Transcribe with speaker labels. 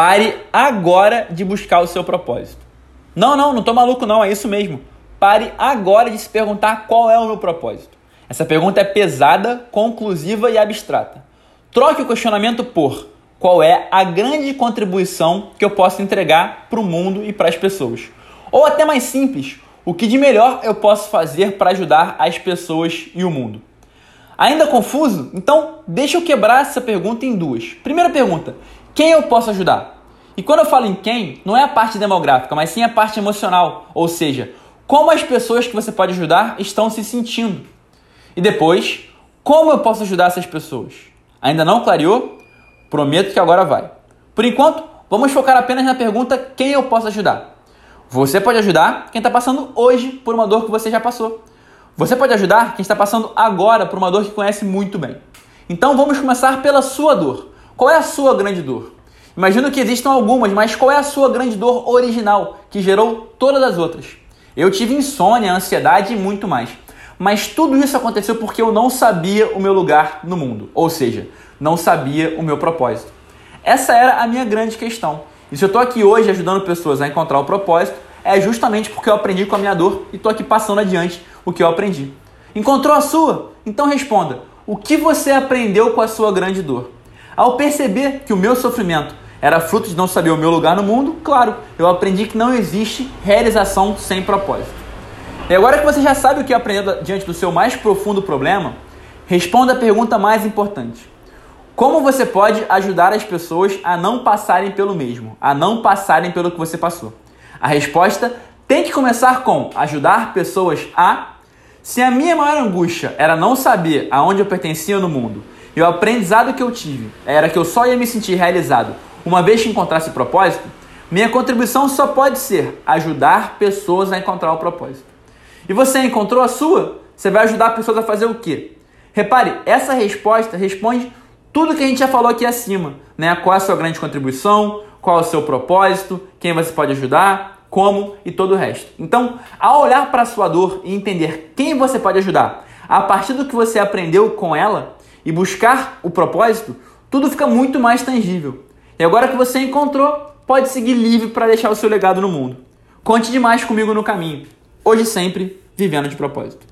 Speaker 1: Pare agora de buscar o seu propósito. Não, não, não tô maluco não, é isso mesmo. Pare agora de se perguntar qual é o meu propósito. Essa pergunta é pesada, conclusiva e abstrata. Troque o questionamento por qual é a grande contribuição que eu posso entregar para o mundo e para as pessoas. Ou até mais simples, o que de melhor eu posso fazer para ajudar as pessoas e o mundo. Ainda confuso? Então, deixa eu quebrar essa pergunta em duas. Primeira pergunta: quem eu posso ajudar? E quando eu falo em quem, não é a parte demográfica, mas sim a parte emocional, ou seja, como as pessoas que você pode ajudar estão se sentindo. E depois, como eu posso ajudar essas pessoas? Ainda não clareou? Prometo que agora vai. Por enquanto, vamos focar apenas na pergunta quem eu posso ajudar. Você pode ajudar quem está passando hoje por uma dor que você já passou. Você pode ajudar quem está passando agora por uma dor que conhece muito bem. Então vamos começar pela sua dor. Qual é a sua grande dor? Imagino que existam algumas, mas qual é a sua grande dor original que gerou todas as outras? Eu tive insônia, ansiedade e muito mais. Mas tudo isso aconteceu porque eu não sabia o meu lugar no mundo, ou seja, não sabia o meu propósito. Essa era a minha grande questão. E se eu estou aqui hoje ajudando pessoas a encontrar o propósito, é justamente porque eu aprendi com a minha dor e estou aqui passando adiante o que eu aprendi. Encontrou a sua? Então responda: o que você aprendeu com a sua grande dor? Ao perceber que o meu sofrimento era fruto de não saber o meu lugar no mundo, claro, eu aprendi que não existe realização sem propósito. E agora que você já sabe o que aprendeu diante do seu mais profundo problema, responda a pergunta mais importante: Como você pode ajudar as pessoas a não passarem pelo mesmo, a não passarem pelo que você passou? A resposta tem que começar com ajudar pessoas a. Se a minha maior angústia era não saber aonde eu pertencia no mundo e o aprendizado que eu tive era que eu só ia me sentir realizado uma vez que encontrasse propósito, minha contribuição só pode ser ajudar pessoas a encontrar o propósito. E você encontrou a sua? Você vai ajudar pessoas a fazer o quê? Repare, essa resposta responde tudo que a gente já falou aqui acima, né? Qual é a sua grande contribuição, qual é o seu propósito, quem você pode ajudar, como e todo o resto. Então, ao olhar para a sua dor e entender quem você pode ajudar, a partir do que você aprendeu com ela e buscar o propósito, tudo fica muito mais tangível. E agora que você encontrou, pode seguir livre para deixar o seu legado no mundo. Conte demais comigo no caminho. Hoje sempre, vivendo de propósito.